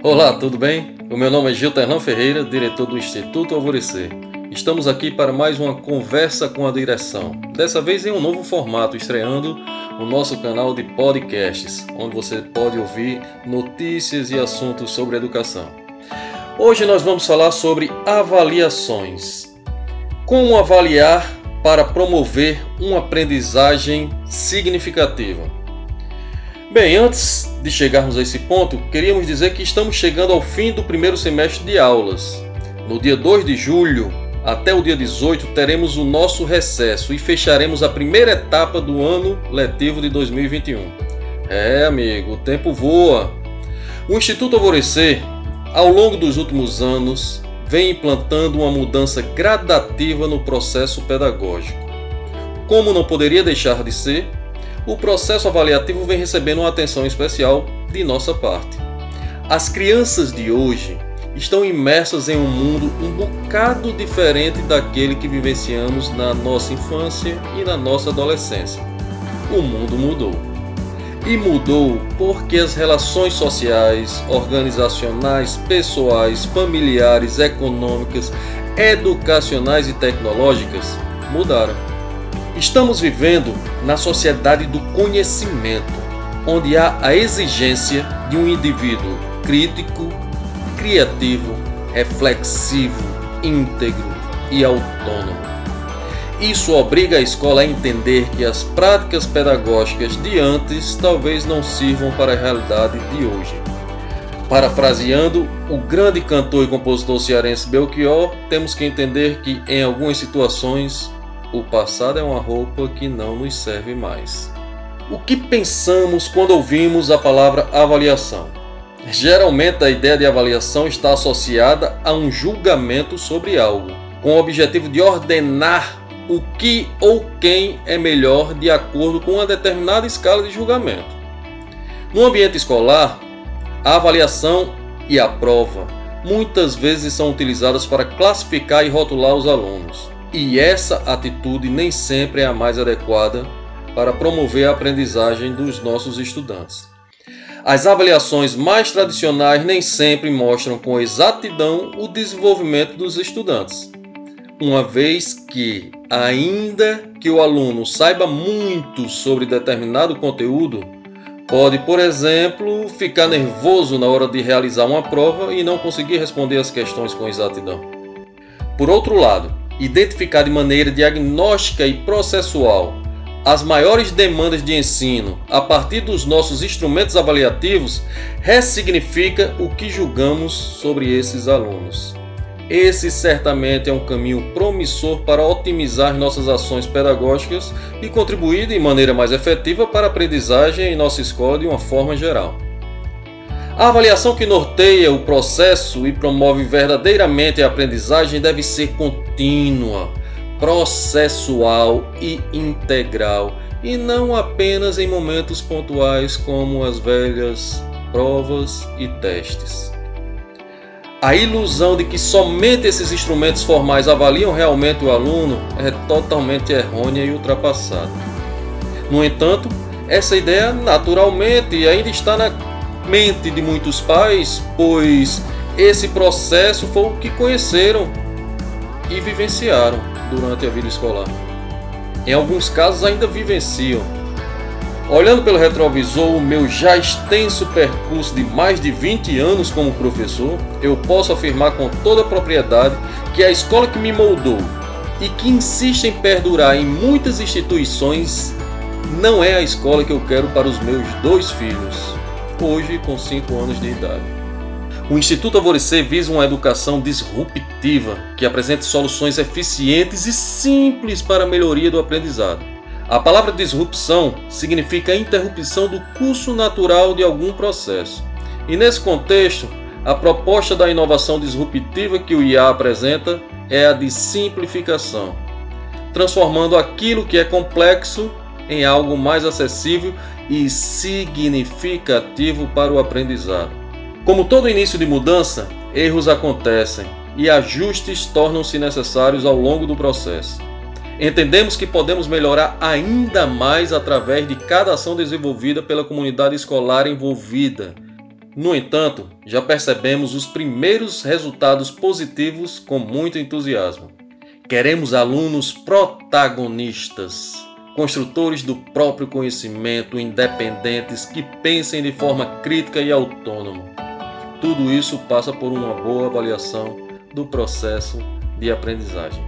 Olá, tudo bem? O meu nome é Gilterlan Ferreira, diretor do Instituto Alvorecer. Estamos aqui para mais uma conversa com a direção. Dessa vez em um novo formato, estreando o nosso canal de podcasts, onde você pode ouvir notícias e assuntos sobre educação. Hoje nós vamos falar sobre avaliações. Como avaliar para promover uma aprendizagem significativa? Bem, antes de chegarmos a esse ponto, queríamos dizer que estamos chegando ao fim do primeiro semestre de aulas. No dia 2 de julho até o dia 18 teremos o nosso recesso e fecharemos a primeira etapa do ano letivo de 2021. É, amigo, o tempo voa. O Instituto Alvorecer, ao longo dos últimos anos, vem implantando uma mudança gradativa no processo pedagógico. Como não poderia deixar de ser, o processo avaliativo vem recebendo uma atenção especial de nossa parte. As crianças de hoje estão imersas em um mundo um bocado diferente daquele que vivenciamos na nossa infância e na nossa adolescência. O mundo mudou. E mudou porque as relações sociais, organizacionais, pessoais, familiares, econômicas, educacionais e tecnológicas mudaram. Estamos vivendo na sociedade do conhecimento, onde há a exigência de um indivíduo crítico, criativo, reflexivo, íntegro e autônomo. Isso obriga a escola a entender que as práticas pedagógicas de antes talvez não sirvam para a realidade de hoje. Parafraseando o grande cantor e compositor cearense Belchior, temos que entender que em algumas situações o passado é uma roupa que não nos serve mais. O que pensamos quando ouvimos a palavra avaliação? Geralmente a ideia de avaliação está associada a um julgamento sobre algo, com o objetivo de ordenar o que ou quem é melhor de acordo com uma determinada escala de julgamento. No ambiente escolar, a avaliação e a prova muitas vezes são utilizadas para classificar e rotular os alunos. E essa atitude nem sempre é a mais adequada para promover a aprendizagem dos nossos estudantes. As avaliações mais tradicionais nem sempre mostram com exatidão o desenvolvimento dos estudantes, uma vez que, ainda que o aluno saiba muito sobre determinado conteúdo, pode, por exemplo, ficar nervoso na hora de realizar uma prova e não conseguir responder as questões com exatidão. Por outro lado, identificar de maneira diagnóstica e processual as maiores demandas de ensino a partir dos nossos instrumentos avaliativos ressignifica o que julgamos sobre esses alunos. Esse certamente é um caminho promissor para otimizar nossas ações pedagógicas e contribuir de maneira mais efetiva para a aprendizagem em nossa escola de uma forma geral. A avaliação que norteia o processo e promove verdadeiramente a aprendizagem deve ser contínua, processual e integral, e não apenas em momentos pontuais como as velhas provas e testes. A ilusão de que somente esses instrumentos formais avaliam realmente o aluno é totalmente errônea e ultrapassada. No entanto, essa ideia naturalmente ainda está na mente de muitos pais, pois esse processo foi o que conheceram e vivenciaram durante a vida escolar. Em alguns casos ainda vivenciam. Olhando pelo retrovisor o meu já extenso percurso de mais de 20 anos como professor, eu posso afirmar com toda propriedade que a escola que me moldou e que insiste em perdurar em muitas instituições não é a escola que eu quero para os meus dois filhos hoje com 5 anos de idade. O Instituto Alvorecer visa uma educação disruptiva que apresente soluções eficientes e simples para a melhoria do aprendizado. A palavra disrupção significa interrupção do curso natural de algum processo. E nesse contexto, a proposta da inovação disruptiva que o IA apresenta é a de simplificação, transformando aquilo que é complexo em algo mais acessível e significativo para o aprendizado. Como todo início de mudança, erros acontecem e ajustes tornam-se necessários ao longo do processo. Entendemos que podemos melhorar ainda mais através de cada ação desenvolvida pela comunidade escolar envolvida, No entanto, já percebemos os primeiros resultados positivos com muito entusiasmo. Queremos alunos protagonistas, construtores do próprio conhecimento, independentes, que pensem de forma crítica e autônoma. Tudo isso passa por uma boa avaliação do processo de aprendizagem.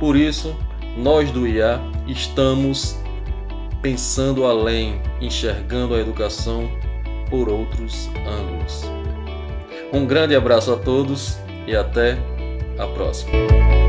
Por isso, nós do IA estamos pensando além, enxergando a educação por outros ângulos. Um grande abraço a todos e até a próxima.